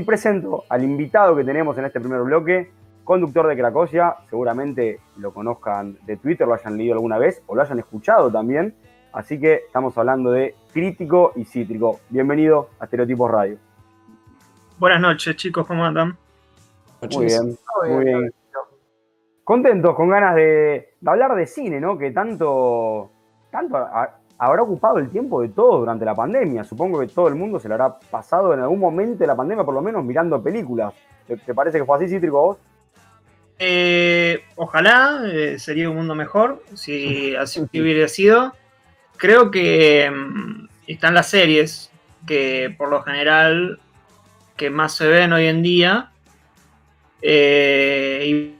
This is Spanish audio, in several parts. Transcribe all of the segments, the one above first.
Y presento al invitado que tenemos en este primer bloque, conductor de Cracosia, seguramente lo conozcan de Twitter, lo hayan leído alguna vez o lo hayan escuchado también. Así que estamos hablando de crítico y cítrico. Bienvenido a Estereotipos Radio. Buenas noches, chicos, ¿cómo andan? Muy bien, muy bien. Contentos, con ganas de, hablar de cine, ¿no? Que tanto, tanto habrá ocupado el tiempo de todo durante la pandemia. Supongo que todo el mundo se lo habrá pasado en algún momento de la pandemia, por lo menos mirando películas. ¿Te, parece que fue así, Cítrico, vos? Eh, ojalá, eh, sería un mundo mejor si así hubiera sido. Creo que mm, están las series que por lo general que más se ven hoy en día. Eh, y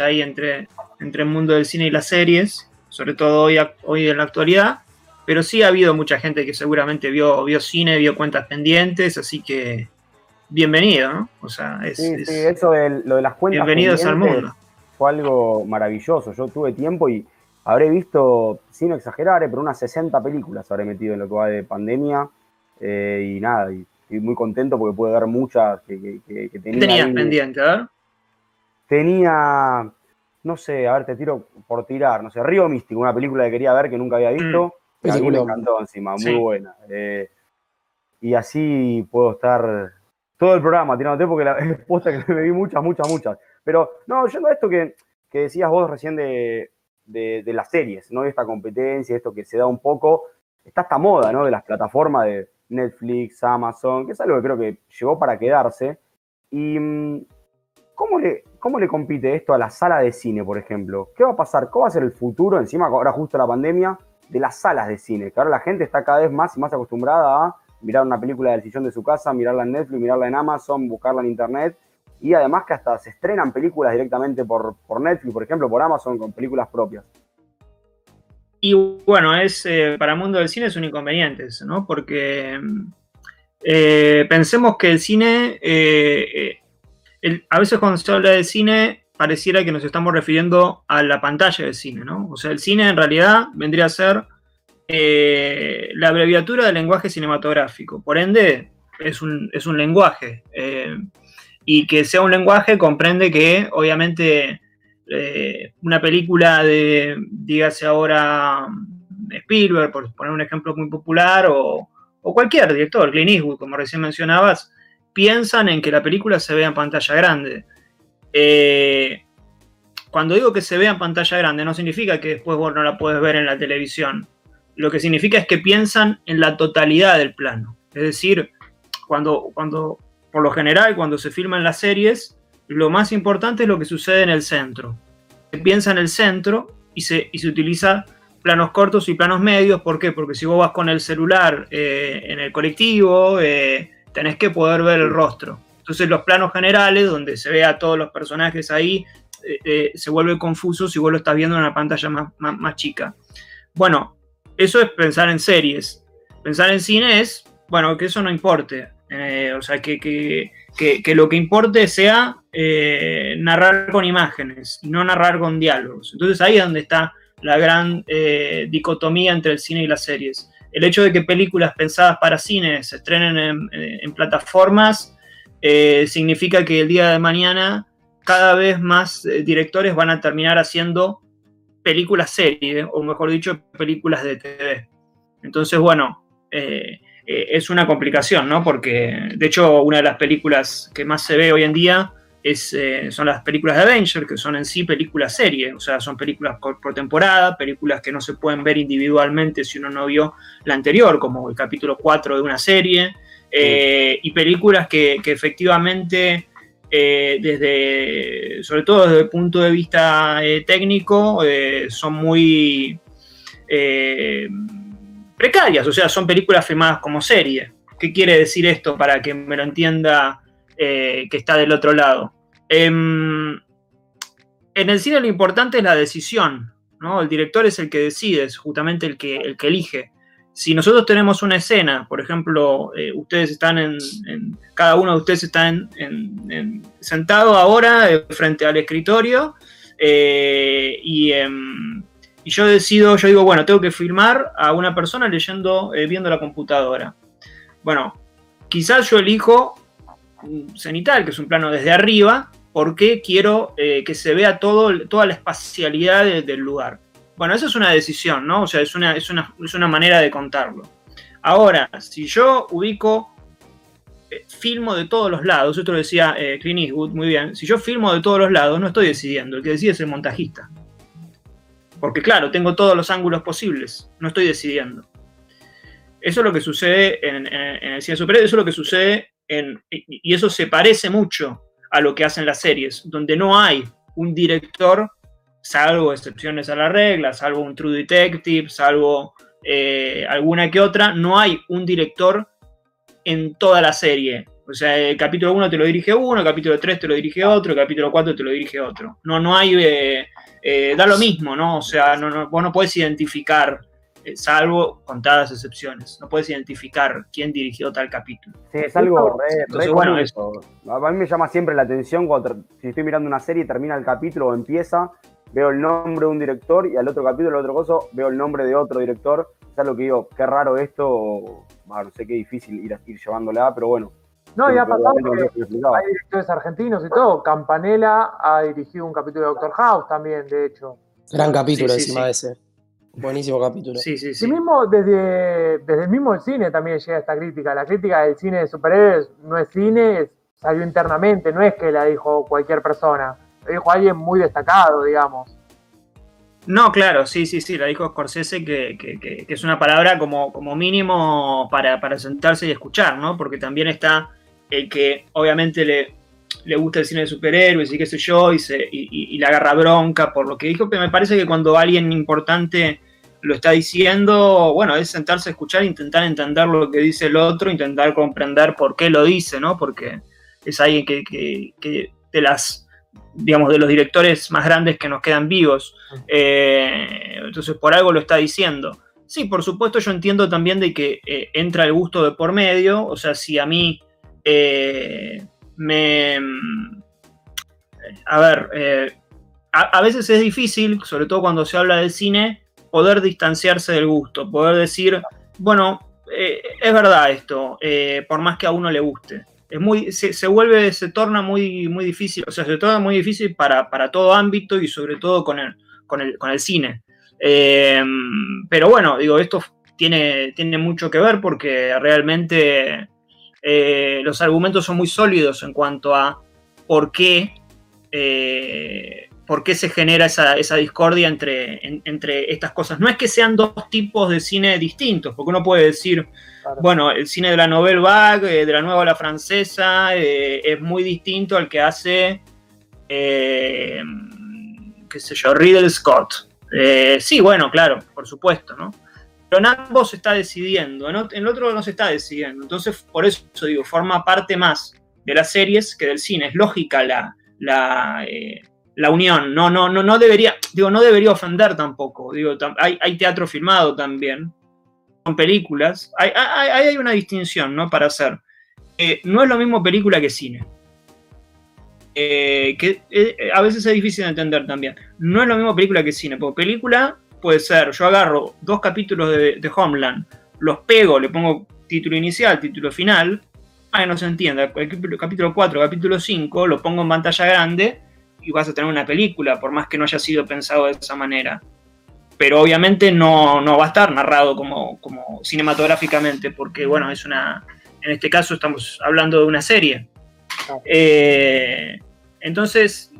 ahí entre, entre el mundo del cine y las series, sobre todo hoy, hoy en la actualidad. Pero sí ha habido mucha gente que seguramente vio, vio cine, vio cuentas pendientes, así que bienvenido, ¿no? O sea, es, sí, eso de lo de las cuentas bienvenidos al mundo. Fue algo maravilloso. Yo tuve tiempo y habré visto, sin exagerar, eh, pero unas 60 películas habré metido en lo que va de pandemia. Eh, y nada, y estoy muy contento porque pude ver muchas que, que, que tenía. ¿Tenías pendiente, a ver? Tenía, no sé, a ver, te tiro por tirar, no sé, Río Místico, una película que quería ver que nunca había visto. Mm. a mí me encantó encima, muy buena. Eh, y así puedo estar todo el programa tirándote porque la respuesta que me vi muchas, muchas, muchas. Pero no, yendo a esto que, decías vos recién de, las series, ¿no? De esta competencia, esto que se da un poco, está esta moda, ¿no? De las plataformas de Netflix, Amazon, que es algo que creo que llegó para quedarse. Y mm, ¿cómo le, cómo le compite esto a la sala de cine, por ejemplo? ¿Qué va a pasar? ¿Cómo va a ser el futuro, encima ahora justo la pandemia, de las salas de cine? Que ahora la gente está cada vez más y más acostumbrada a mirar una película del sillón de su casa, mirarla en Netflix, mirarla en Amazon, buscarla en Internet. Y además que hasta se estrenan películas directamente por, por Netflix, por ejemplo, por Amazon, con películas propias. Y bueno, es eh, para el mundo del cine es un inconveniente eso, ¿no? Porque eh, pensemos que el cine, eh, a veces cuando se habla de cine, pareciera que nos estamos refiriendo a la pantalla del cine, ¿no? O sea, el cine en realidad vendría a ser la abreviatura del lenguaje cinematográfico. Por ende, es un, es un lenguaje. y que sea un lenguaje comprende que, obviamente, eh, una película de, dígase ahora, Spielberg, por poner un ejemplo muy popular, o, cualquier director, Clint Eastwood, como recién mencionabas, piensan en que la película se vea en pantalla grande. Eh, cuando digo que se vea en pantalla grande, no significa que después vos no la puedes ver en la televisión. Lo que significa es que piensan en la totalidad del plano. Es decir, cuando, cuando por lo general, cuando se filman las series, lo más importante es lo que sucede en el centro. Se piensa en el centro y se, y se utiliza planos cortos y planos medios. ¿Por qué? Porque si vos vas con el celular eh, en el colectivo, eh, tenés que poder ver el rostro. Entonces los planos generales, donde se ve a todos los personajes ahí, eh, se vuelve confuso si vos lo estás viendo en una pantalla más, más chica. Bueno, eso es pensar en series. Pensar en cine es, bueno, que eso no importe. o sea, que, que, que, lo que importe sea eh, narrar con imágenes y no narrar con diálogos. Entonces ahí es donde está la gran eh, dicotomía entre el cine y las series. El hecho de que películas pensadas para cine se estrenen en, eh, plataformas significa que el día de mañana cada vez más directores van a terminar haciendo películas series, o mejor dicho, películas de TV. Entonces, bueno, eh, es una complicación, ¿no? Porque, de hecho, una de las películas que más se ve hoy en día eh, son las películas de Avenger, que son en sí películas serie, o sea, son películas por, temporada, películas que no se pueden ver individualmente si uno no vio la anterior, como el capítulo 4 de una serie, eh, y películas que, que efectivamente, desde, sobre todo desde el punto de vista técnico, son muy precarias, o sea, son películas filmadas como serie. ¿Qué quiere decir esto para que me lo entienda eh, que está del otro lado? Em, en el cine lo importante es la decisión, ¿no? El director es el que decide, es justamente el que, el que elige. Si nosotros tenemos una escena, por ejemplo, eh, ustedes están en, cada uno de ustedes está en, sentado ahora eh, frente al escritorio y em, y yo decido, yo digo, bueno, tengo que filmar a una persona leyendo, viendo la computadora. Bueno, quizás yo elijo cenital, que es un plano desde arriba, porque quiero eh, que se vea todo, toda la espacialidad del lugar. Bueno, eso es una decisión, ¿no? O sea, es una, es una, manera de contarlo. Ahora, si yo ubico, eh, filmo de todos los lados, esto lo decía eh, Clint Eastwood, muy bien, si yo filmo de todos los lados, no estoy decidiendo, el que decide es el montajista. Porque claro, tengo todos los ángulos posibles, no estoy decidiendo. Eso es lo que sucede en, el cine superior, eso es lo que sucede y eso se parece mucho a lo que hacen las series, donde no hay un director, salvo excepciones a la regla, salvo un True Detective, salvo eh, alguna que otra, no hay un director en toda la serie. O sea, el capítulo 1 te lo dirige uno, el capítulo 3 te lo dirige otro, el capítulo 4 te lo dirige otro. No, no hay, eh, eh, da lo mismo, ¿no? O sea, no, no, vos no puedes identificar eh, salvo contadas excepciones. No puedes identificar quién dirigió tal capítulo. Sí, es algo re, bueno eso. A mí me llama siempre la atención cuando si estoy mirando una serie y termina el capítulo o empieza, veo el nombre de un director y al otro capítulo, al otro coso, veo el nombre de otro director. O lo que digo, qué raro esto, no sé qué difícil ir, ir llevándola, pero bueno. No, ya ha pasado que hay directores argentinos y todo. Campanella ha dirigido un capítulo de Doctor House también, de hecho. Gran capítulo encima de ese. Buenísimo capítulo. Sí, sí, sí. Y mismo desde, desde el mismo cine también llega esta crítica. La crítica del cine de superhéroes no es cine, salió internamente, no es que la dijo cualquier persona. La dijo alguien muy destacado, digamos. No, claro, sí, sí, sí, la dijo Scorsese, que, que, es una palabra como, como mínimo para, para, sentarse y escuchar, ¿no? Porque también está el que obviamente le, le gusta el cine de superhéroes y qué sé yo, y, se, y, le agarra bronca por lo que dijo, pero me parece que cuando alguien importante lo está diciendo, bueno, es sentarse a escuchar, intentar entender lo que dice el otro, intentar comprender por qué lo dice, ¿no? Porque es alguien que, que, de las, digamos, de los directores más grandes que nos quedan vivos. Eh, entonces, por algo lo está diciendo. Sí, por supuesto, yo entiendo también de que eh, entra el gusto de por medio, o sea, si a mí... Eh, me... A ver, eh, a, veces es difícil, sobre todo cuando se habla del cine, poder distanciarse del gusto, poder decir, bueno, eh, es verdad esto, eh, por más que a uno le guste. Es muy, se, vuelve, se torna muy, muy difícil, o sea, se torna muy difícil para, todo ámbito y sobre todo con el, con el, con el cine. pero bueno, digo, esto tiene, tiene mucho que ver porque realmente eh, los argumentos son muy sólidos en cuanto a por qué, eh, por qué se genera esa, discordia entre, entre estas cosas. No es que sean dos tipos de cine distintos, porque uno puede decir, bueno, el cine de la Nouvelle Vague, eh, de la nueva la francesa, es muy distinto al que hace, qué sé yo, Riddle Scott. sí, bueno, claro, por supuesto, ¿no? Pero en ambos se está decidiendo, en el otro no se está decidiendo. Entonces, por eso digo, forma parte más de las series que del cine. Es lógica la, la, eh, unión. No, no, no, no debería, digo, no debería ofender tampoco. Digo, hay, hay teatro filmado también. Son películas. Hay, hay, hay una distinción, ¿no? Para hacer. Eh, no es lo mismo película que cine. Eh, que a veces es difícil de entender también. No es lo mismo película que cine, porque película puede ser, yo agarro dos capítulos de, Homeland, los pego, le pongo título inicial, título final, para que no se entienda, el capítulo 4, capítulo 5, lo pongo en pantalla grande y vas a tener una película, por más que no haya sido pensado de esa manera. Pero obviamente no, no va a estar narrado como, como cinematográficamente, porque bueno, es una. En este caso estamos hablando de una serie. Eh, entonces,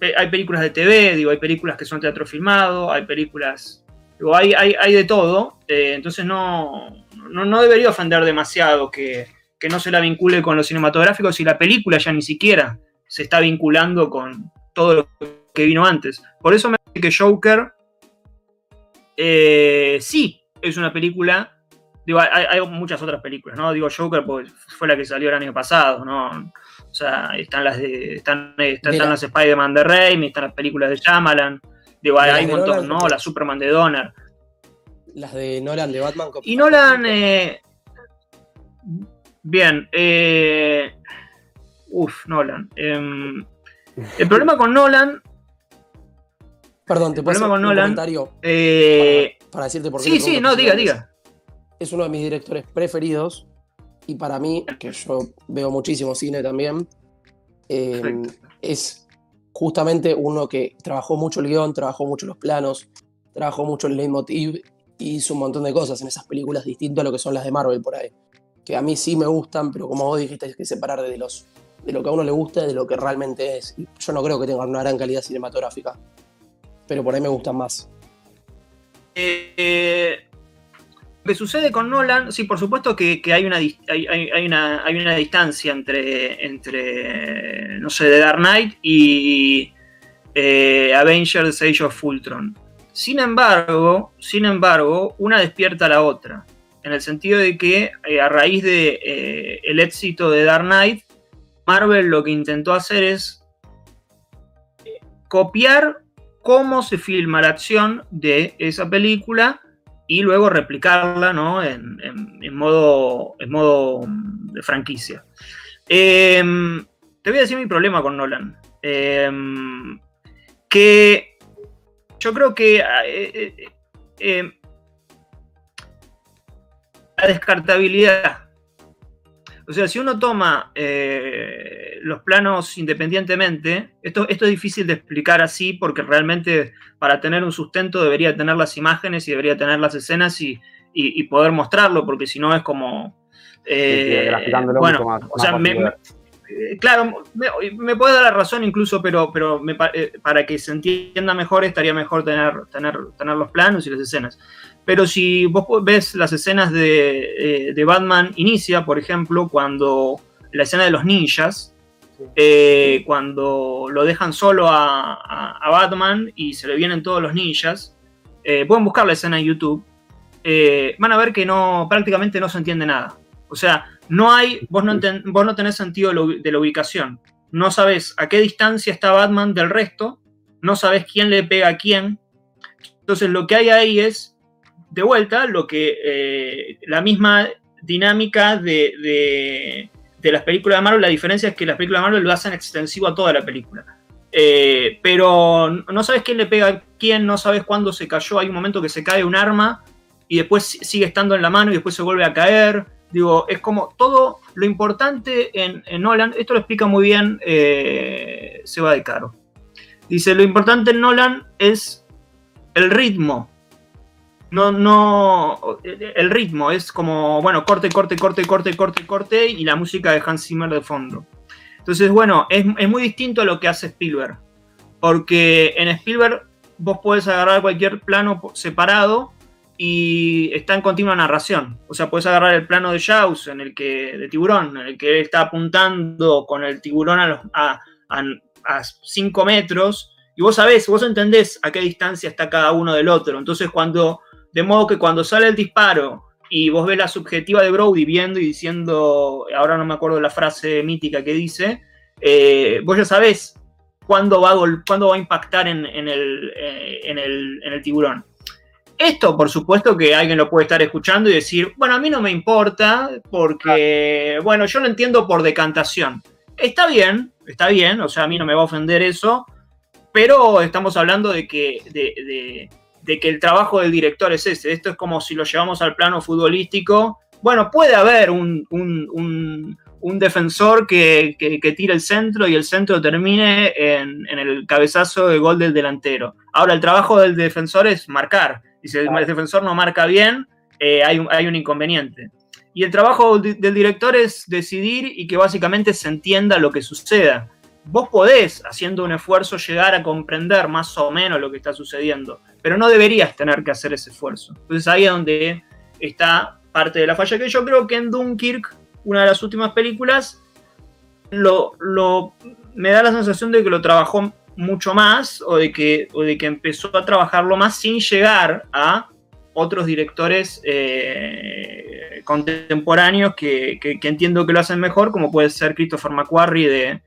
hay películas de TV, digo, hay películas que son teatro filmado, hay películas, digo, hay, hay, de todo, eh, entonces no, no, debería ofender demasiado que, no se la vincule con lo cinematográfico si la película ya ni siquiera se está vinculando con todo lo que vino antes. Por eso me parece que Joker eh, sí es una película, digo, hay, muchas otras películas, ¿no? Digo Joker porque fue la que salió el año pasado, ¿no? O sea, están las de, están, están, las Spider-Man de Raimi, están las películas de Shyamalan. Digo, hay un montón, ¿no? La Superman de Donner. Las de Nolan de Batman. Y Nolan, eh, bien, eh, uf, Nolan. Em, el problema con Nolan. Perdón, te puedo hacer un comentario eh, para, decirte por qué. Sí, sí, no, diga, diga. Es uno de mis directores preferidos y para mí, que yo veo muchísimo cine también, eh, es justamente uno que trabajó mucho el guion, trabajó mucho los planos, trabajó mucho el leitmotiv y hizo un montón de cosas en esas películas distinto a lo que son las de Marvel por ahí. Que a mí sí me gustan, pero como vos dijiste, hay que separar de, los, de lo que a uno le gusta y de lo que realmente es. Y yo no creo que tengan una gran calidad cinematográfica, pero por ahí me gustan más. Eh, lo que sucede con Nolan, sí, por supuesto que, hay, una, hay, una, distancia entre, entre, no sé, The Dark Knight y eh, Avengers Age of Ultron. Sin embargo, sin embargo, una despierta a la otra, en el sentido de que eh, a raíz de eh, éxito de Dark Knight, Marvel lo que intentó hacer es copiar cómo se filma la acción de esa película y luego replicarla ¿no? en, modo, en modo de franquicia. Em, te voy a decir mi problema con Nolan. Em, que yo creo que eh, eh, eh, la descartabilidad o sea, si uno toma eh, los planos independientemente, esto, esto es difícil de explicar así porque realmente para tener un sustento debería tener las imágenes y debería tener las escenas y, poder mostrarlo, porque si no es como... Eh, bueno, o sea, eh, claro, me, puede dar la razón incluso, pero, pero para que se entienda mejor estaría mejor tener, tener, tener los planos y las escenas. Pero si vos ves las escenas de, eh, Batman Inicia, por ejemplo, cuando la escena de los ninjas, eh, cuando lo dejan solo a, Batman y se le vienen todos los ninjas, eh, pueden buscar la escena en YouTube, van a ver que no, prácticamente no se entiende nada. O sea, no hay, vos no, vos no tenés sentido de la ubicación. No sabes a qué distancia está Batman del resto, no sabes quién le pega a quién. Entonces lo que hay ahí es de vuelta lo que eh, la misma dinámica de, las películas de Marvel, la diferencia es que las películas de Marvel lo hacen extensivo a toda la película. Eh, pero no sabes quién le pega a quién, no sabes cuándo se cayó, hay un momento que se cae un arma y después sigue estando en la mano y después se vuelve a caer. Digo, es como todo lo importante en, Nolan, esto lo explica muy bien eh, Seba de Caro. Dice, lo importante en Nolan es el ritmo, no, no, el ritmo es como, bueno, corte, corte, corte, corte, corte, corte, y la música de Hans Zimmer de fondo. Entonces, bueno, es, muy distinto a lo que hace Spielberg, porque en Spielberg vos podés agarrar cualquier plano separado y está en continua narración. O sea, puedes agarrar el plano de Jaws, en el que, de tiburón, en el que está apuntando con el tiburón a, a, a 5 metros, y vos sabés, vos entendés a qué distancia está cada uno del otro. Entonces, cuando de modo que cuando sale el disparo y vos ves la subjetiva de Brody viendo y diciendo, ahora no me acuerdo la frase mítica que dice, eh, vos ya sabés cuándo va a, va a impactar en, el, eh, en, el, tiburón. Esto, por supuesto, que alguien lo puede estar escuchando y decir, bueno, a mí no me importa porque, bueno, yo lo entiendo por decantación. Está bien, está bien, o sea, a mí no me va a ofender eso, pero estamos hablando de que de, de que el trabajo del director es ese. Esto es como si lo llevamos al plano futbolístico. Bueno, puede haber un, defensor que, que, tire el centro y el centro termine en, el cabezazo de gol del delantero. Ahora, el trabajo del defensor es marcar. Y si el defensor no marca bien, eh, hay, un, hay un inconveniente. Y el trabajo del director es decidir y que básicamente se entienda lo que suceda. Vos podés, haciendo un esfuerzo, llegar a comprender más o menos lo que está sucediendo pero no deberías tener que hacer ese esfuerzo. Entonces ahí es donde está parte de la falla, que yo creo que en Dunkirk, una de las últimas películas, lo, me da la sensación de que lo trabajó mucho más o de, que, de que empezó a trabajarlo más sin llegar a otros directores eh, contemporáneos que, entiendo que lo hacen mejor, como puede ser Christopher McQuarrie, de,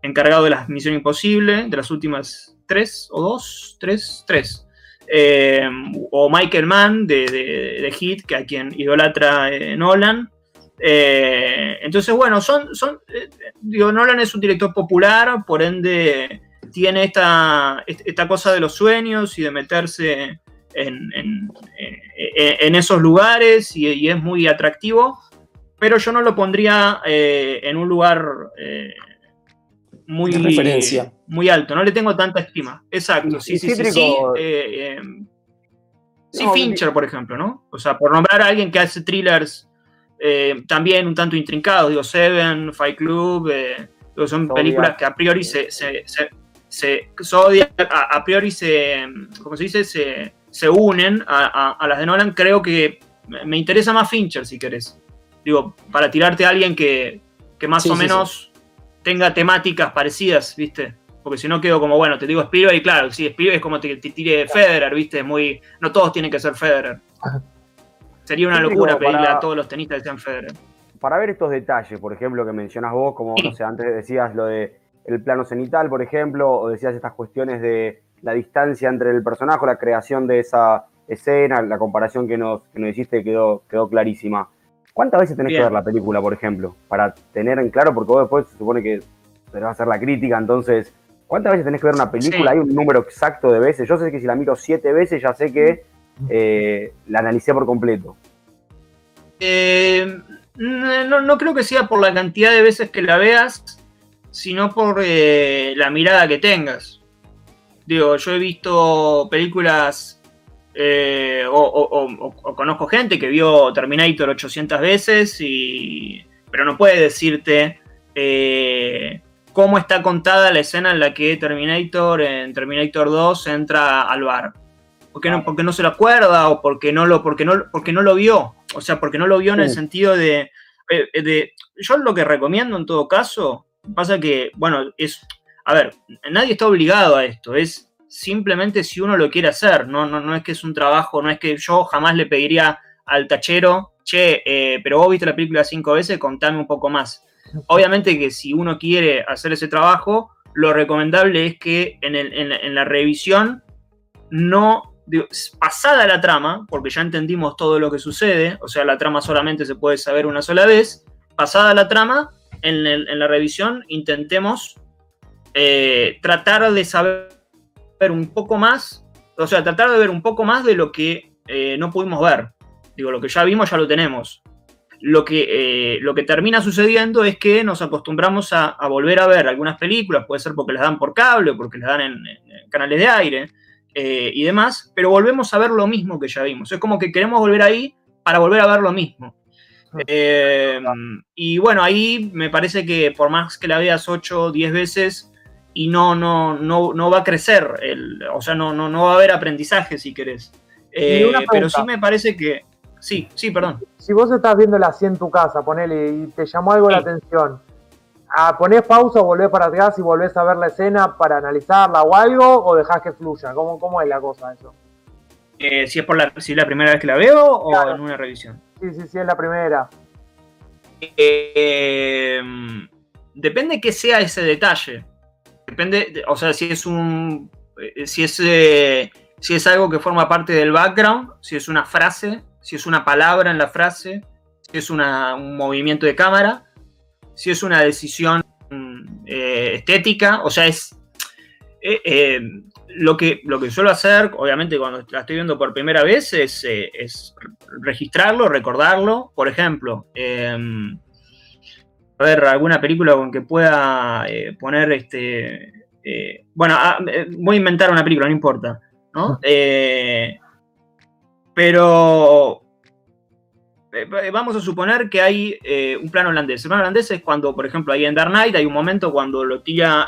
encargado de las Misión Imposible, de las últimas tres o dos, tres, tres. Eh, o Michael Mann de, de, Hit, que a quien idolatra eh, Nolan. Eh, entonces, bueno, son, son digo, Nolan es un director popular, por ende tiene esta, esta cosa de los sueños y de meterse en, en, esos lugares y, es muy atractivo. pero yo no lo pondría en un lugar muy, referencia. Muy alto, no le tengo tanta estima. Exacto, sí, sí, sí, sí. Eh, sí, Fincher, por ejemplo, ¿no? O sea, por nombrar a alguien que hace thrillers también un tanto intrincados, digo, Seven, Fight Club, son películas que a priori se, se, se, a, priori se, ¿cómo se dice? Se, se unen a, a, las de Nolan, creo que me interesa más Fincher, si querés. Digo, para tirarte a alguien que, más o menos tenga temáticas parecidas, ¿viste? Porque si no quedo como, bueno, te digo Spielberg y claro, sí, Spielberg es como te, te tire Federer, ¿viste? Muy, no todos tienen que ser Federer. Sería una locura pedirle a todos los tenistas que sean Federer. Para ver estos detalles, por ejemplo, que mencionas vos, como, no sé, antes decías lo de el plano cenital, por ejemplo, o decías estas cuestiones de la distancia entre el personaje, la creación de esa escena, la comparación que nos, que nos hiciste quedó, quedó clarísima. ¿Cuántas veces tenés que ver la película, por ejemplo? Para tener en claro, porque vos después se supone que te va a hacer la crítica, entonces, ¿cuántas veces tenés que ver una película? ¿Hay un número exacto de veces? Yo sé que si la miro siete veces, ya sé que eh, la analicé por completo. Eh, no, creo que sea por la cantidad de veces que la veas, sino por eh, la mirada que tengas. Digo, yo he visto películas eh, o, conozco gente que vio Terminator 800 veces, y, pero no puede decirte eh, cómo está contada la escena en la que Terminator en Terminator 2 entra al bar. Porque no, porque no se lo acuerda o porque no lo, porque no, porque no lo vio. O sea, porque no lo vio en el sentido de, eh, de... Yo lo que recomiendo en todo caso, pasa que, bueno, es... A ver, nadie está obligado a esto, es simplemente si uno lo quiere hacer, no, no, no es que es un trabajo, no es que yo jamás le pediría al tachero, che, eh, pero vos viste la película cinco veces, contame un poco más. Obviamente que si uno quiere hacer ese trabajo, lo recomendable es que en, la revisión no, pasada la trama, porque ya entendimos todo lo que sucede, o sea, la trama solamente se puede saber una sola vez, pasada la trama, en, la revisión intentemos eh, tratar de saber un poco más, o sea, tratar de ver un poco más de lo que eh, no pudimos ver. Digo, lo que ya vimos ya lo tenemos. Lo que, eh, lo que termina sucediendo es que nos acostumbramos a, volver a ver algunas películas, puede ser porque las dan por cable o porque las dan en, canales de aire eh, y demás, pero volvemos a ver lo mismo que ya vimos. Es como que queremos volver ahí para volver a ver lo mismo. Ah. y bueno, ahí me parece que por más que la veas 8 o 10 veces, y no, no, no, no va a crecer, el, o sea, no, no, no va a haber aprendizaje si querés. Eh, pero sí me parece que... Sí, sí, perdón. Si vos estás viéndola así en tu casa, ponele, y te llamó algo la atención, ¿a ¿ponés pausa o volvés para atrás y volvés a ver la escena para analizarla o algo, o dejás que fluya? ¿Cómo, cómo es la cosa eso? Eh, si es por la, si la primera vez que la veo o en una revisión. Sí, sí, sí, es la primera. Eh, depende que sea ese detalle. Depende, o sea, si es un. Eh, si es, eh, si es algo que forma parte del background, si es una frase, si es una palabra en la frase, si es un movimiento de cámara, si es una decisión eh, estética, o sea, es. lo, que, lo que suelo hacer, obviamente, cuando la estoy viendo por primera vez, es, es registrarlo, recordarlo. Por ejemplo, em, a ver alguna película con que pueda eh, poner este. Eh, bueno, ah, eh, voy a inventar una película, no importa. ¿no? Pero vamos a suponer que hay un plano holandés. El plano holandés es cuando, por ejemplo, ahí en Dark Knight hay un momento cuando lo tira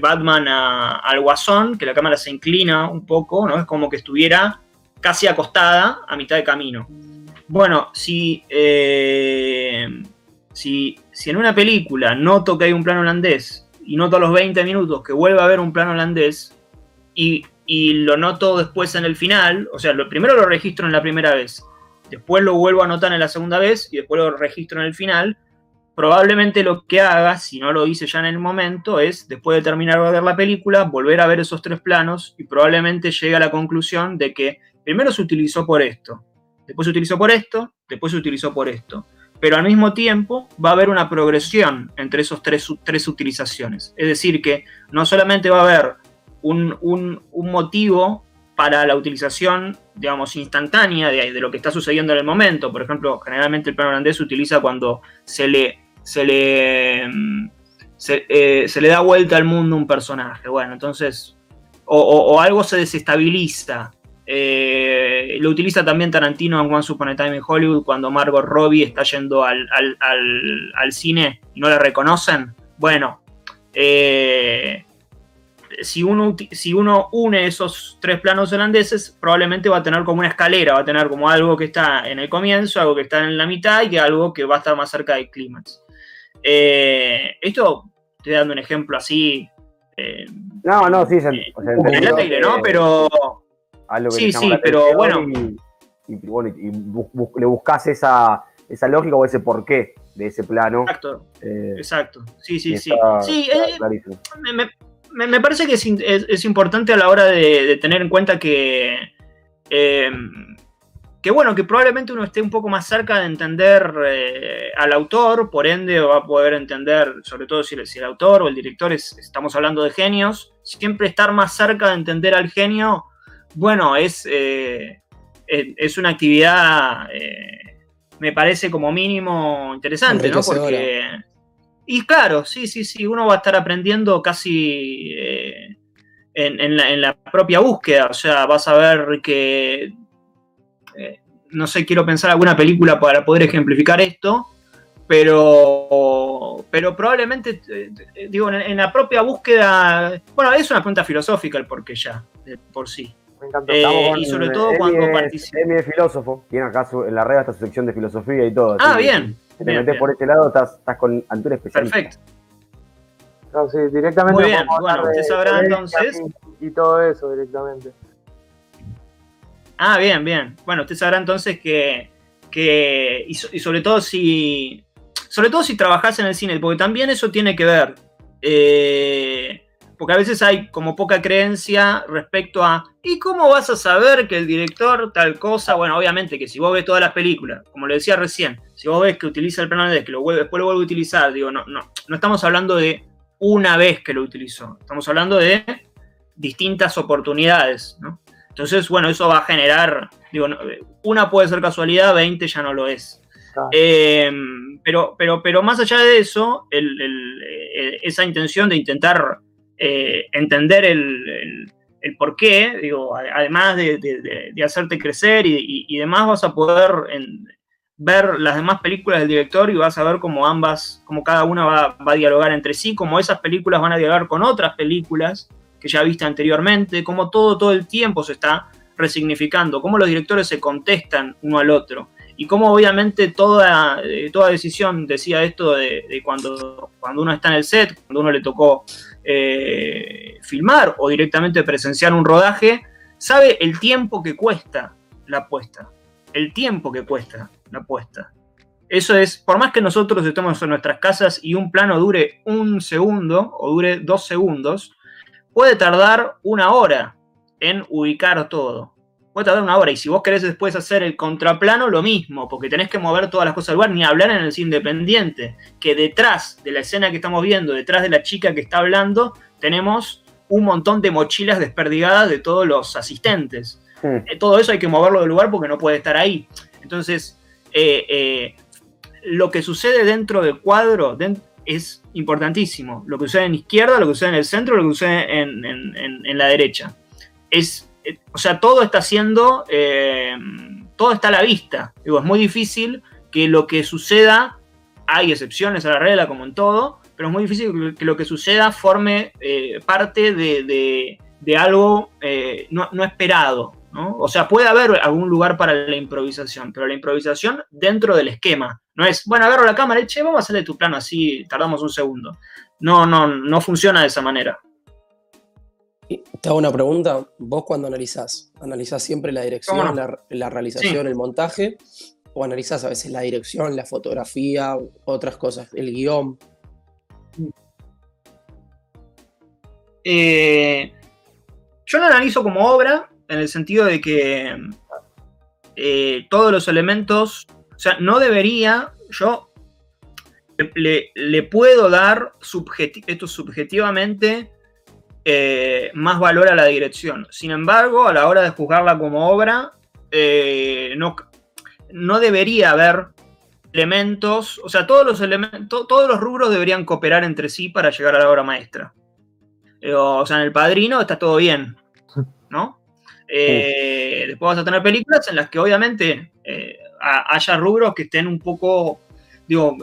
Batman al guasón, que la cámara se inclina un poco, ¿no? Es como que estuviera casi acostada a mitad de camino. Bueno, si si, en una película noto que hay un plano holandés y noto a los 20 minutos que vuelve a haber un plano holandés y, lo noto después en el final, o sea, lo, primero lo registro en la primera vez, después lo vuelvo a notar en la segunda vez y después lo registro en el final, probablemente lo que haga, si no lo hice ya en el momento, es, después de terminar de ver la película, volver a ver esos tres planos y probablemente llegue a la conclusión de que primero se utilizó por esto, después se utilizó por esto, después se utilizó por esto pero al mismo tiempo va a haber una progresión entre esas tres, tres utilizaciones. Es decir, que no solamente va a haber un, motivo para la utilización digamos, instantánea de, lo que está sucediendo en el momento. Por ejemplo, generalmente el plano holandés se utiliza cuando se le, se le, mm, eh, se, le da vuelta al mundo un personaje. Bueno, entonces, o, algo se desestabiliza. Eh, lo utiliza también Tarantino en One Upon a Time in Hollywood cuando Margot Robbie está yendo al, al cine y no la reconocen. Bueno, eh, si uno, si uno une esos tres planos holandeses, probablemente va a tener como una escalera, va a tener como algo que está en el comienzo, algo que está en la mitad y algo que va a estar más cerca del clímax. Eh, esto estoy dando un ejemplo así. Eh, no, no, sí, eh, en el aire, ¿no? Pero. sí, sí, pero bueno. Y, bueno, y le buscas esa, esa lógica o ese porqué de ese plano. Exacto, exacto. Sí, sí, sí. sí me, me, parece que es, importante a la hora de, tener en cuenta que, eh, que, bueno, que probablemente uno esté un poco más cerca de entender eh, al autor, por ende va a poder entender, sobre todo si, el autor o el director estamos hablando de genios, siempre estar más cerca de entender al genio, bueno, es, eh, es, una actividad, me parece como mínimo interesante, ¿no? Porque y claro, sí, sí, sí, uno va a estar aprendiendo casi eh, en, la, propia búsqueda, o sea, vas a ver que, eh, no sé, quiero pensar alguna película para poder ejemplificar esto, pero, pero probablemente, eh, digo, en, la propia búsqueda, bueno, es una pregunta filosófica el por qué ya, por sí. Me encanta. y sobre todo cuando participa. Es filósofo, tiene acá en la red hasta su sección de filosofía y todo. Ah, bien. Si te metes por este lado, estás, estás con ante un especialista. Perfecto. Sí, directamente. Muy bien, bueno, usted sabrá entonces. Y, todo eso directamente. Ah, bien, bien. Bueno, usted sabrá entonces que. que y, sobre todo si. Sobre todo si trabajas en el cine, porque también eso tiene que ver. Eh, porque a veces hay como poca creencia respecto a, ¿y cómo vas a saber que el director tal cosa? Bueno, obviamente que si vos ves todas las películas, como le decía recién, si vos ves que utiliza el plano de que lo vuelve, después lo vuelve a utilizar, digo, no, no, no estamos hablando de una vez que lo utilizó, estamos hablando de distintas oportunidades, ¿no? Entonces, bueno, eso va a generar, digo, una puede ser casualidad, 20 ya no lo es. Em, pero, pero, pero más allá de eso, eh, esa intención de intentar eh, entender el, el, por qué, digo, además de, hacerte crecer y, demás, vas a poder ver las demás películas del director y vas a ver cómo ambas, como cada una va, a dialogar entre sí, cómo esas películas van a dialogar con otras películas que ya viste anteriormente, cómo todo, todo el tiempo se está resignificando, cómo los directores se contestan uno al otro y cómo obviamente toda, eh, toda decisión, decía esto de, cuando, cuando uno está en el set, cuando uno le tocó eh, filmar o directamente presenciar un rodaje, sabe el tiempo que cuesta la apuesta. El tiempo que cuesta la apuesta. Eso es, por más que nosotros estemos en nuestras casas y un plano dure un segundo o dure dos segundos, puede tardar una hora en ubicar todo puede tardar una hora. Y si vos querés después hacer el contraplano, lo mismo, porque tenés que mover todas las cosas al lugar, ni hablar en el cine independiente, que detrás de la escena que estamos viendo, detrás de la chica que está hablando, tenemos un montón de mochilas desperdigadas de todos los asistentes. Eh, todo eso hay que moverlo del lugar porque no puede estar ahí. Entonces, eh, eh, lo que sucede dentro del cuadro es importantísimo. Lo que sucede en izquierda, lo que sucede en el centro, lo que sucede en, en la derecha. Es o sea, todo está siendo, eh, todo está a la vista. Es muy difícil que lo que suceda, hay excepciones a la regla como en todo, pero es muy difícil que lo que suceda forme eh, parte de, algo eh, no, esperado. ¿no? O sea, puede haber algún lugar para la improvisación, pero la improvisación dentro del esquema. No es, bueno, agarro la cámara y che, vamos a hacerle tu plano así, tardamos un segundo. No, no, no funciona de esa manera. Te hago una pregunta. Vos cuando analizás, ¿analizás siempre la dirección, la, realización, el montaje? ¿O analizás a veces la dirección, la fotografía, otras cosas, el guion? Eh, yo lo analizo como obra, en el sentido de que eh, todos los elementos, o sea, no debería, yo le, puedo dar esto subjetivamente eh, más valor a la dirección. Sin embargo, a la hora de juzgarla como obra, eh, no, no debería haber elementos, o sea, todos los elementos, todos los rubros deberían cooperar entre sí para llegar a la obra maestra. Eh, o sea, en el padrino está todo bien, ¿no? Después vas a tener películas en las que obviamente haya rubros que estén un poco, digo,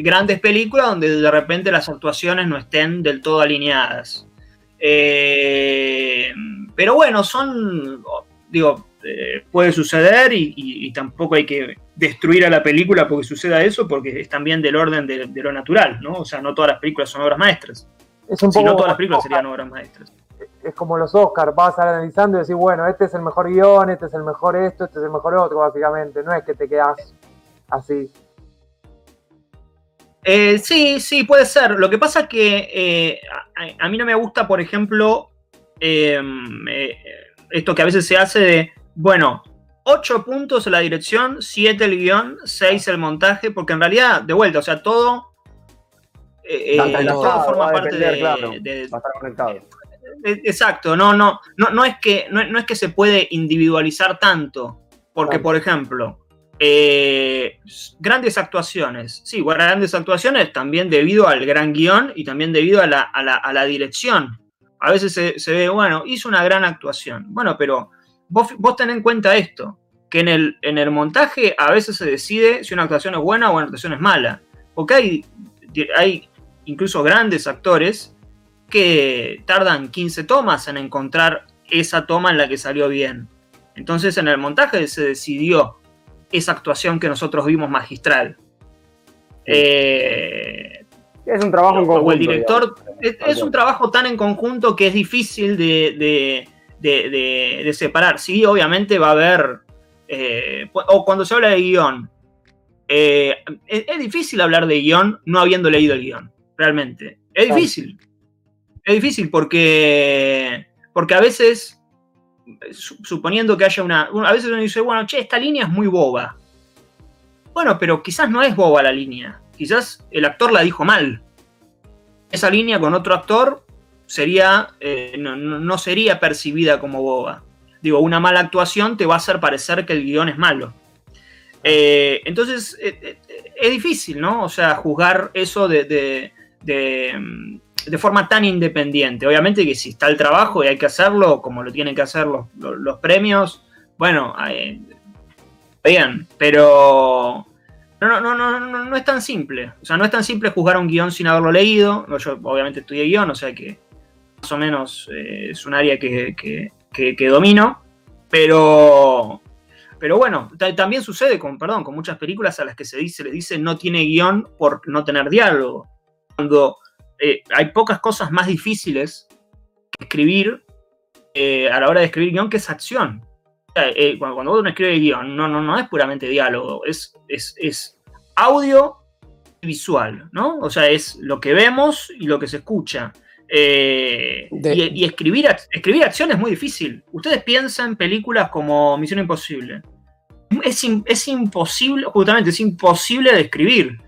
grandes películas donde de repente las actuaciones no estén del todo alineadas. Pero bueno, son, digo, eh, puede suceder y, tampoco hay que destruir a la película porque suceda eso, porque es también del orden de, lo natural, ¿no? O sea, no todas las películas son obras maestras. Es un si no todas las películas serían obras maestras. Es como los Oscars, vas analizando y decir, bueno, este es el mejor guion, este es el mejor esto, este es el mejor otro, básicamente. No es que te quedas así. Eh, sí, sí, puede ser. Lo que pasa es que eh, a, mí no me gusta, por ejemplo, esto que a veces se hace de bueno, 8 puntos la dirección, 7 el guion, 6 el montaje, porque en realidad, de vuelta, o sea, todo, eh, eh todo forma parte de, claro, de, va a estar conectado. Eh, exacto, no, no, no, no, es que, no, es que se puede individualizar tanto, porque, por ejemplo, eh, grandes actuaciones, sí, grandes actuaciones también debido al gran guion y también debido a la, a la, dirección. A veces se, ve, bueno, hizo una gran actuación. Bueno, pero vos, vos en cuenta esto, que en el, en el montaje a veces se decide si una actuación es buena o una actuación es mala. Porque hay, hay incluso grandes actores que tardan 15 tomas en encontrar esa toma en la que salió bien. Entonces en el montaje se decidió esa actuación que nosotros vimos magistral. Eh, es un trabajo en conjunto. el director, es, un trabajo tan en conjunto que es difícil de de, separar. Sí, obviamente va a haber, eh, o cuando se habla de guion, eh, es, difícil hablar de guion no habiendo leído el guion, realmente. Es difícil. Es difícil porque, porque a veces, suponiendo que haya una, a veces uno dice, bueno, che, esta línea es muy boba. Bueno, pero quizás no es boba la línea. Quizás el actor la dijo mal. Esa línea con otro actor sería, eh, no, sería percibida como boba. Digo, una mala actuación te va a hacer parecer que el guion es malo. Eh, entonces, eh, es difícil, ¿no? O sea, juzgar eso de, de, forma tan independiente. Obviamente que si está el trabajo y hay que hacerlo, como lo tienen que hacer los, los, premios, bueno, bien, pero no, no, no, no, no es tan simple. O sea, no es tan simple juzgar un guion sin haberlo leído. Yo obviamente estudié guion, o sea que más o menos eh, es un área que, domino, pero, pero bueno, también sucede con, perdón, con muchas películas a las que se, dice, les dice no tiene guion por no tener diálogo. Cuando eh, hay pocas cosas más difíciles que escribir eh, a la hora de escribir guion que es acción. cuando, cuando, uno escribe guion, no, no, no es puramente diálogo, es, es, es audio visual, ¿no? O sea, es lo que vemos y lo que se escucha. Eh, y, escribir, escribir acción es muy difícil. Ustedes piensan en películas como Misión Imposible. Es, es imposible, justamente, es imposible de escribir.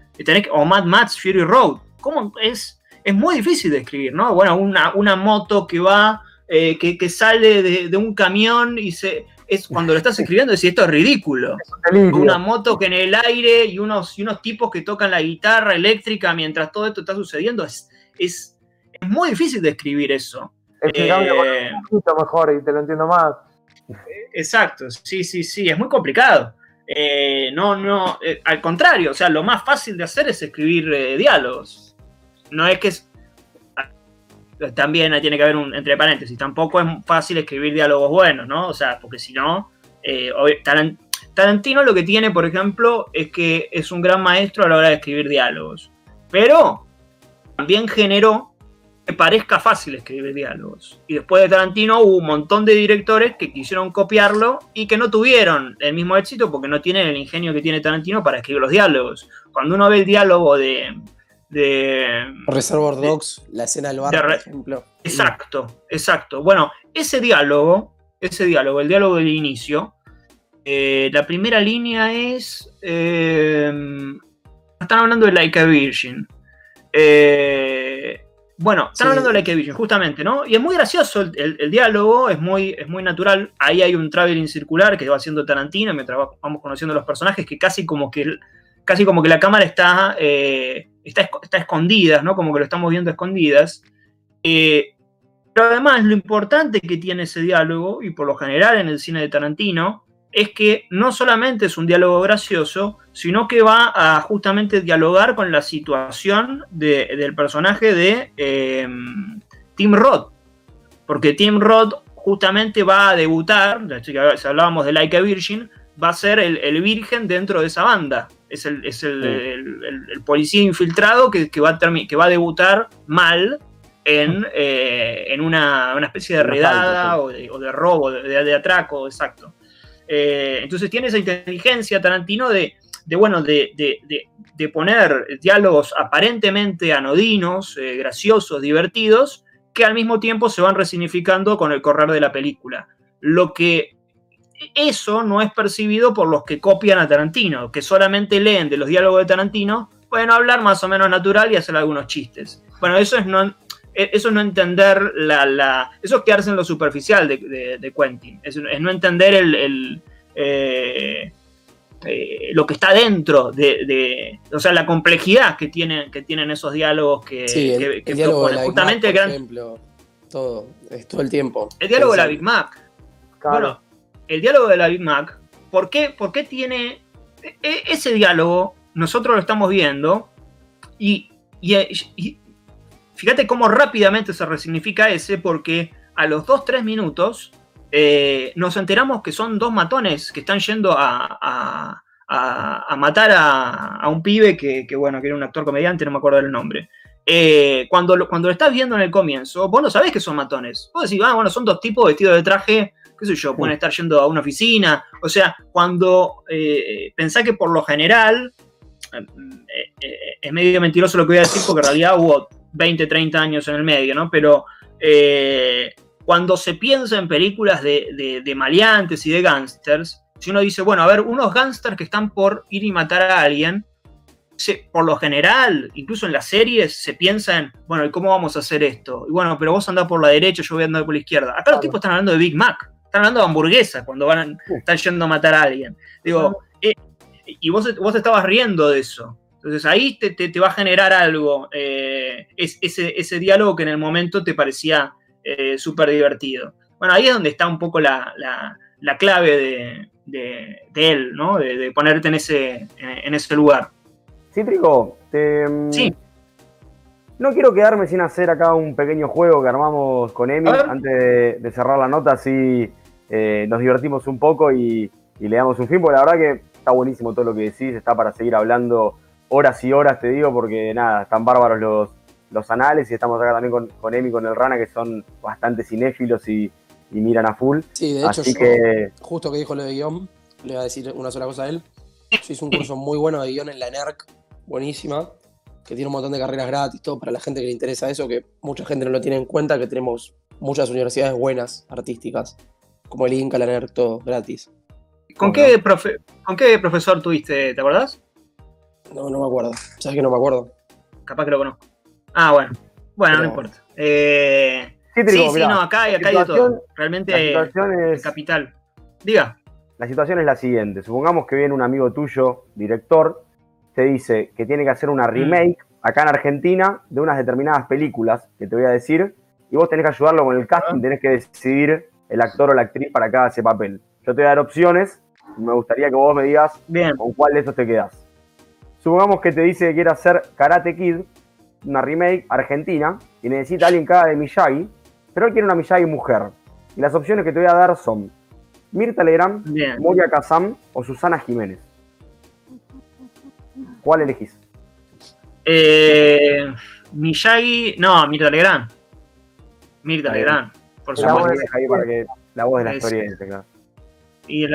O Mad Max Fury Road. ¿Cómo? Es, es muy difícil de escribir, ¿no? Bueno, una, una moto que va, eh, que, sale de, un camión y se. Es cuando lo estás escribiendo, decís, esto es ridículo. una moto que en el aire y unos, y unos tipos que tocan la guitarra eléctrica mientras todo esto está sucediendo. Es, es, es muy difícil de escribir eso. Es que eh, un poquito mejor y te lo entiendo más. Exacto, sí, sí, sí, es muy complicado. Eh, no, no, eh, al contrario, o sea, lo más fácil de hacer es escribir diálogos. No es que es, también tiene que haber un entre paréntesis, tampoco es fácil escribir diálogos buenos, ¿no? O sea, porque si no, Tarantino lo que tiene, por ejemplo, es que es un gran maestro a la hora de escribir diálogos, pero también generó parezca fácil escribir diálogos. Y después de Tarantino hubo un montón de directores que quisieron copiarlo y que no tuvieron el mismo éxito porque no tienen el ingenio que tiene Tarantino para escribir los diálogos. Cuando uno ve el diálogo de... de Reservoir Dogs, la escena del bar, por ejemplo. Exacto, exacto. Bueno, ese diálogo, ese diálogo, el diálogo del inicio, eh, la primera línea es... Eh, están hablando de Like a Virgin. Eh, Bueno, están hablando de Like a Virgin, justamente, ¿no? Y es muy gracioso el, diálogo, es muy, es muy natural. Ahí hay un traveling circular que va haciendo Tarantino mientras vamos conociendo los personajes, que casi como que, casi como que la cámara está, eh, está, está, escondida, ¿no? Como que lo estamos viendo escondidas. Eh, pero además, lo importante que tiene ese diálogo, y por lo general en el cine de Tarantino, es que no solamente es un diálogo gracioso, sino que va a justamente dialogar con la situación del personaje de em, Tim Roth. Porque Tim Roth justamente va a debutar, si hablábamos de Like a Virgin, va a ser el, virgen dentro de esa banda. Es el, policía infiltrado que, va a que va a debutar mal en, eh, una, especie de redada o, de, robo, de atraco, exacto. Eh, entonces tiene esa inteligencia Tarantino de, bueno, de, poner diálogos aparentemente anodinos, eh, graciosos, divertidos, que al mismo tiempo se van resignificando con el correr de la película. Lo que eso no es percibido por los que copian a Tarantino, que solamente leen de los diálogos de Tarantino, pueden hablar más o menos natural y hacer algunos chistes. Bueno, eso es no, eso no entender la, Eso es quedarse en lo superficial de, Quentin. Es, no entender el, eh, eh, lo que está dentro de, O sea, la complejidad que tienen, que tienen esos diálogos que, justamente el gran. Ejemplo, todo, es todo el tiempo. El diálogo de la Big Mac. Bueno, el diálogo de la Big Mac, ¿por qué, por qué tiene. E, e, ese diálogo, nosotros lo estamos viendo y, y Fíjate cómo rápidamente se resignifica ese, porque a los 2-3 minutos eh, nos enteramos que son dos matones que están yendo a, matar a, un pibe que, bueno, que era un actor comediante, no me acuerdo del nombre. Eh, cuando, lo, cuando lo estás viendo en el comienzo, vos no sabés que son matones. Vos decís, ah, bueno, son dos tipos vestidos de traje, qué sé yo, pueden estar yendo a una oficina. O sea, cuando eh, pensás que por lo general, es medio mentiroso lo que voy a decir, porque en realidad hubo 20, 30 años en el medio, ¿no? Pero eh, cuando se piensa en películas de, de, maleantes y de gángsters, si uno dice, bueno, a ver, unos gángsters que están por ir y matar a alguien, por lo general, incluso en las series, se piensa en, bueno, ¿y cómo vamos a hacer esto? Y bueno, pero vos andás por la derecha, yo voy a andar por la izquierda. Acá los tipos están hablando de Big Mac, están hablando de hamburguesa cuando van, están yendo a matar a alguien. Digo, eh, y vos, vos estabas riendo de eso. Entonces ahí te, va a generar algo, eh, ese, diálogo que en el momento te parecía eh, súper divertido. Bueno, ahí es donde está un poco la, clave de, él, ¿no? De, ponerte en ese, en ese lugar. Sí, Trigo, mm, sí. No quiero quedarme sin hacer acá un pequeño juego que armamos con Emi antes de, cerrar la nota, así eh, nos divertimos un poco y, y le damos un fin, porque la verdad que está buenísimo todo lo que decís, está para seguir hablando horas y horas, te digo, porque nada, están bárbaros los, los anales y estamos acá también con, con Emi, con el Rana, que son bastante cinéfilos y, miran a full. Sí, de hecho, que... justo que dijo lo de guion, le voy a decir una sola cosa a él. Yo hice un curso muy bueno de guion en la NERC, buenísima, que tiene un montón de carreras gratis, todo para la gente que le interesa eso, que mucha gente no lo tiene en cuenta, que tenemos muchas universidades buenas, artísticas, como el INCA, la NERC, todo gratis. ¿Con, qué, profe ¿Con qué profesor tuviste, te acordás? No, no me acuerdo. ¿Sabes que no me acuerdo? Capaz que lo conozco. Ah, bueno. Bueno, no importa. Eh, sí, sí, no, acá, acá hay de todo. Realmente la situación es, capital. Diga. La situación es la siguiente. Supongamos que viene un amigo tuyo, director, te dice que tiene que hacer una mm. remake acá en Argentina de unas determinadas películas que te voy a decir, y vos tenés que ayudarlo con el casting, ah. tenés que decidir el actor o la actriz para cada ese papel. Yo te voy a dar opciones, me gustaría que vos me digas con cuál de esos te quedás. Supongamos que te dice que quiere hacer Karate Kid, una remake argentina, y necesita alguien que haga de Miyagi, pero él quiere una Miyagi mujer. Y las opciones que te voy a dar son Mirta Legrand, Moria Kazam o Susana Jiménez. ¿Cuál elegís? Eh, Miyagi, no, Mirta Legrand. Mirta Legrand, por supuesto. para que la voz de la historia claro. Y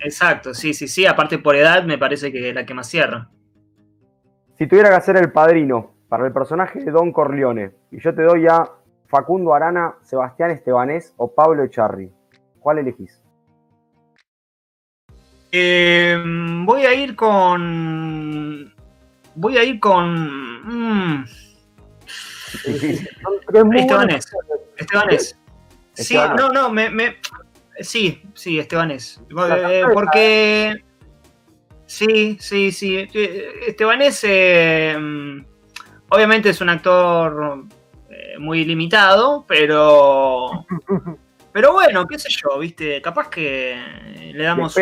exacto, sí, sí, sí. Aparte por edad me parece que es la que más cierra. Si tuviera que hacer el padrino para el personaje de Don Corleone, y yo te doy a Facundo Arana, Sebastián Estebanés o Pablo Echarri, ¿cuál elegís? Em, voy a ir con. Voy a ir con. Mm, Estebanés. Estebanés. Sí, no, no, me, me, sí, sí, Estebanés. Eh, porque sí, sí, sí. Estebanés eh, obviamente es un actor eh, muy limitado, pero pero bueno, qué sé yo, viste, capaz que le damos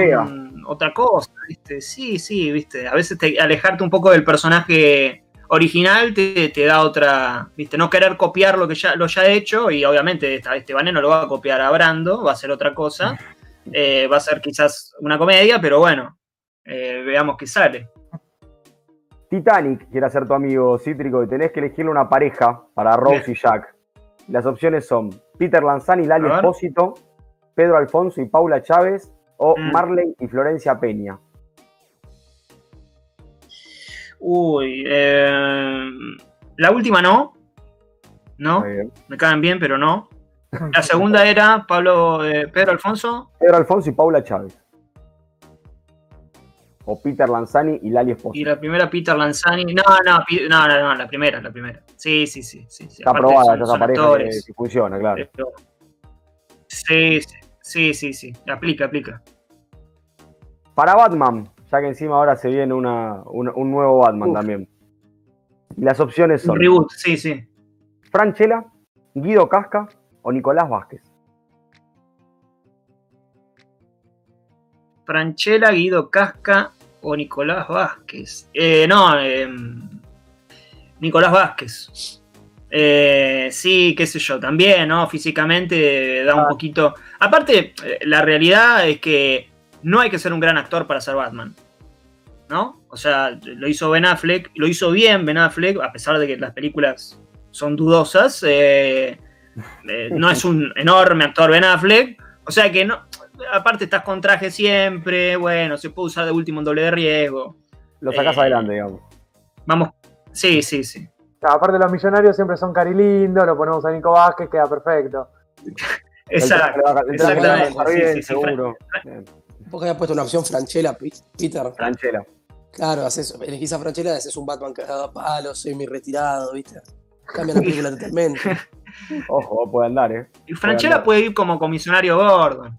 otra cosa, viste. Sí, sí, viste. A veces alejarte un poco del personaje original te, da otra, viste, no querer copiar lo que ya lo ya hecho y obviamente este Vané no lo va a copiar a Brando, va a ser otra cosa, eh, va a ser quizás una comedia, pero bueno, eh, veamos qué sale. Titanic quiere ser tu amigo Cítrico y tenés que elegirle una pareja para Rose y Jack. Las opciones son Peter Lanzani y Lali Espósito, Pedro Alfonso y Paula Chávez o mm. Marley y Florencia Peña. Uy, eh, la última no. No, me caen bien, pero no. La segunda era Pablo, eh, Pedro Alfonso. Pedro Alfonso y Paula Chávez. O Peter Lanzani y Lali Esposo. Y la primera Peter Lanzani. No, no, no, no, la primera, la primera. Sí, sí, sí. sí, Está aprobada esa pareja que, funciona, claro. sí, sí, sí, sí. Aplica, aplica. Para Batman, ya que encima ahora se viene una, un nuevo Batman también. Y las opciones son. reboot, sí, sí. Franchella, Guido Casca o Nicolás Vázquez. Franchella, Guido Casca o Nicolás Vázquez. Eh, no, em, Nicolás Vázquez. Eh, sí, qué sé yo, también, ¿no? Físicamente da un ah. poquito. Aparte, eh, la realidad es que no hay que ser un gran actor para ser Batman. ¿No? O sea, lo hizo Ben Affleck, lo hizo bien Ben Affleck, a pesar de que las películas son dudosas. Eh, eh, no es un enorme actor Ben Affleck. O sea que no. Aparte estás con traje siempre, bueno, se puede usar de último en doble de riesgo. Lo sacas eh, adelante, digamos. Vamos, sí, sí, sí. aparte los millonarios siempre son carilindo, lo ponemos a Nico Vázquez, queda perfecto. Exacto, exactamente. seguro. Vos habías puesto una opción Franchella, Peter. Franchella. Claro, haces, elegís a Franchella, haces un Batman que a palos, semi retirado, ¿viste? Cambia la película totalmente. Ojo, puede andar, ¿eh? Y Franchella puede, ir como comisionario Gordon.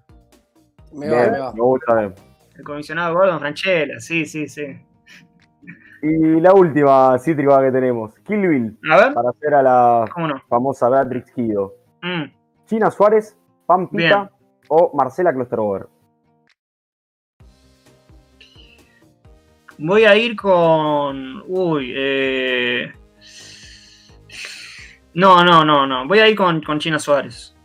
Me va, me va. Me gusta El comisionado Gordon, Franchella, sí, sí, sí. Y la última cítrica que tenemos, Kill Bill. A ver. Para hacer a la famosa Beatrix Kido. Mm. China Suárez, Pampita o Marcela Klosterboer. Voy a ir con. Uy, eh. No, no, no, no. Voy a ir con, China Suárez.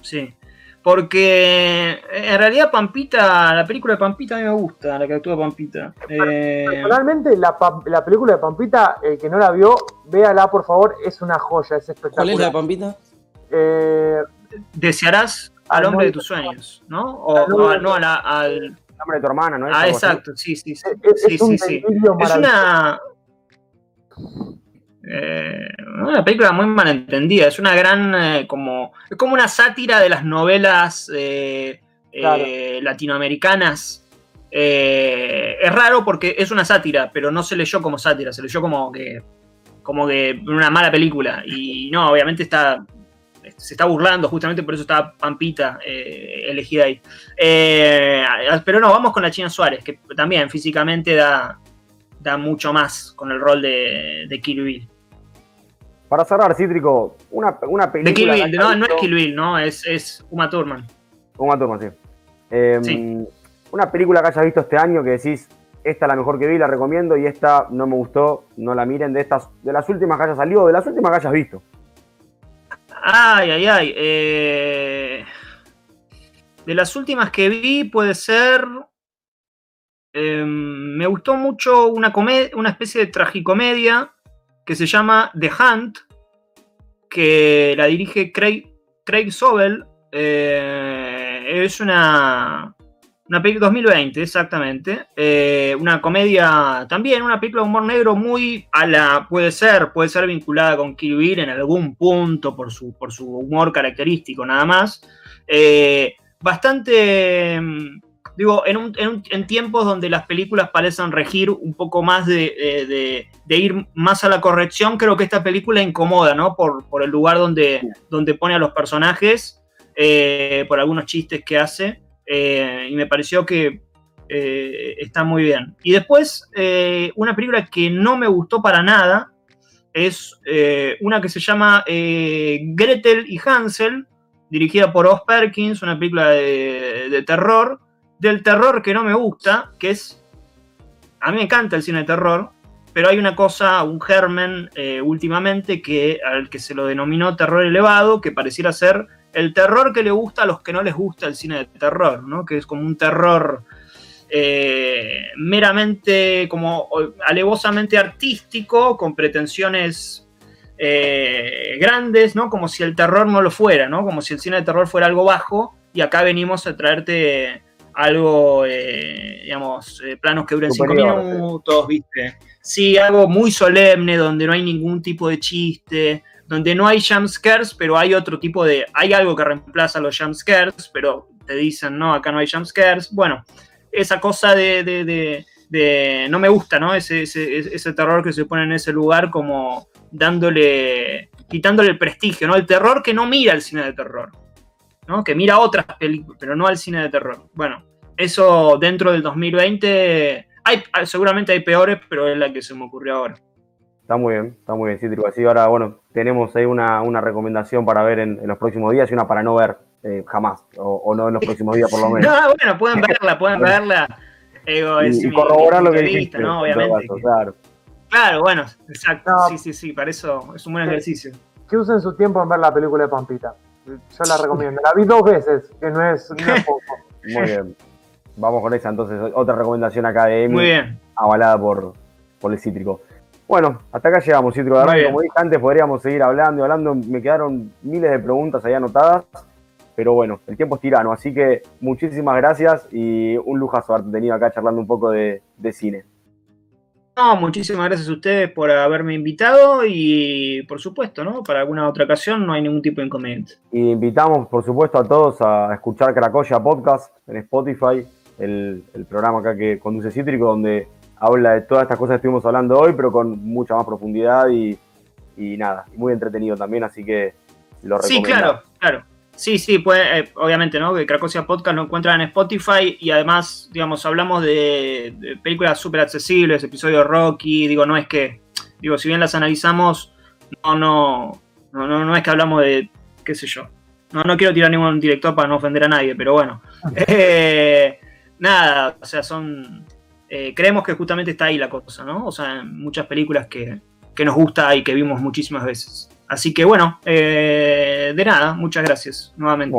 Sí. Porque en realidad Pampita, la película de Pampita a mí me gusta, la que actúa Pampita. Eh... Personalmente, la, la, película de Pampita, el que no la vio, véala por favor, es una joya, es espectacular. ¿Cuál es la de Pampita? Eh... Desearás al hombre de tus sueños, ¿no? O, no, al, nombre de tu hermana, ¿no? Ah, exacto, sí, sí, sí. Es, sí, es una. Eh, una película muy malentendida. Es una gran. Eh, como. Es como una sátira de las novelas eh, latinoamericanas. es raro porque es una sátira, pero no se leyó como sátira, se leyó como que. como que una mala película. Y no, obviamente está se está burlando, justamente por eso está Pampita eh, elegida ahí. Eh, pero no, vamos con la China Suárez, que también físicamente da, da mucho más con el rol de, de Kill Bill. Para cerrar, Cítrico, una, una película. De Kill Bill, no, no es Kill Bill, no, es, es Uma Thurman. Uma Thurman, em, sí. Una película que hayas visto este año que decís, esta es la mejor que vi, la recomiendo, y esta no me gustó, no la miren, de estas, de las últimas que hayas salido, de las últimas que hayas visto. Ay, ay, ay. Eh, de las últimas que vi puede ser... Em, me gustó mucho una, una especie de tragicomedia que se llama The Hunt, que la dirige Craig, Craig Sobel. Eh, es una, una película 2020, exactamente. Eh, una comedia también, una película de humor negro muy a la. Puede ser, puede ser vinculada con Kill Bill en algún punto por su, por su humor característico, nada más. Eh, bastante. digo, en, tiempos donde las películas parecen regir un poco más de, ir más a la corrección, creo que esta película incomoda, ¿no? Por, el lugar donde, donde pone a los personajes, eh, por algunos chistes que hace, eh, y me pareció que eh, está muy bien. Y después, una película que no me gustó para nada, es una que se llama Gretel y Hansel, dirigida por Oz Perkins, una película de, terror, del terror que no me gusta, que es, a mí me encanta el cine de terror, pero hay una cosa, un germen eh, últimamente que al que se lo denominó terror elevado, que pareciera ser el terror que le gusta a los que no les gusta el cine de terror, ¿no? que es como un terror eh, meramente, como alevosamente artístico, con pretensiones eh, grandes, ¿no? Como si el terror no lo fuera, ¿no? Como si el cine de terror fuera algo bajo y acá venimos a traerte algo, eh, digamos, eh, planos que duren cinco minutos, ¿viste? Sí, algo muy solemne, donde no hay ningún tipo de chiste, donde no hay jumpscares, pero hay otro tipo de. Hay algo que reemplaza los jumpscares, pero te dicen, no, acá no hay jumpscares. Bueno, esa cosa de, no me gusta, ¿no? Ese, ese, ese, terror que se pone en ese lugar como dándole, quitándole el prestigio, ¿no? El terror que no mira el cine de terror, ¿no? Que mira otras películas, pero no al cine de terror. Bueno, eso dentro del 2020, hay, seguramente hay peores, pero es la que se me ocurrió ahora. Está muy bien, está muy bien, Cítrico. Así ahora, bueno, tenemos ahí una, recomendación para ver en, los próximos días y una para no ver eh, jamás, o, no en los próximos días por lo menos. no, bueno, pueden verla, pueden verla. y, corroborar lo que dijiste, ¿no? Obviamente. claro. Claro, bueno, exacto. Sí, sí, sí, para eso es un buen ejercicio. Que usen su tiempo en ver la película de Pampita. Yo la recomiendo. La vi dos veces, que no es, poco. Muy bien. Vamos con esa entonces. Otra recomendación acá de Emi. Muy bien. Avalada por, por el cítrico. Bueno, hasta acá llegamos, Cítrico. como dije antes, podríamos seguir hablando y hablando. Me quedaron miles de preguntas ahí anotadas. Pero bueno, el tiempo es tirano. Así que muchísimas gracias y un lujazo haberte tenido acá charlando un poco de cine. No, muchísimas gracias a ustedes por haberme invitado y por supuesto, ¿no? Para alguna otra ocasión no hay ningún tipo de inconveniente. Y invitamos, por supuesto, a todos a escuchar Cracoya Podcast en Spotify, el, programa acá que conduce Cítrico, donde habla de todas estas cosas que estuvimos hablando hoy, pero con mucha más profundidad y, y nada, muy entretenido también, así que lo recomiendo. Sí, claro, claro. Sí, sí, pues obviamente, ¿no? Que Cracosia Podcast lo encuentran en Spotify y además, digamos, hablamos de, películas súper accesibles, episodios Rocky, digo, no es que, digo, si bien las analizamos, no, no, no, no, es que hablamos de, qué sé yo, no, no quiero tirar ningún director para no ofender a nadie, pero bueno, eh, nada, o sea, son, eh, creemos que justamente está ahí la cosa, ¿no? O sea, muchas películas que, que nos gusta y que vimos muchísimas veces. Así que bueno, eh, de nada, muchas gracias nuevamente.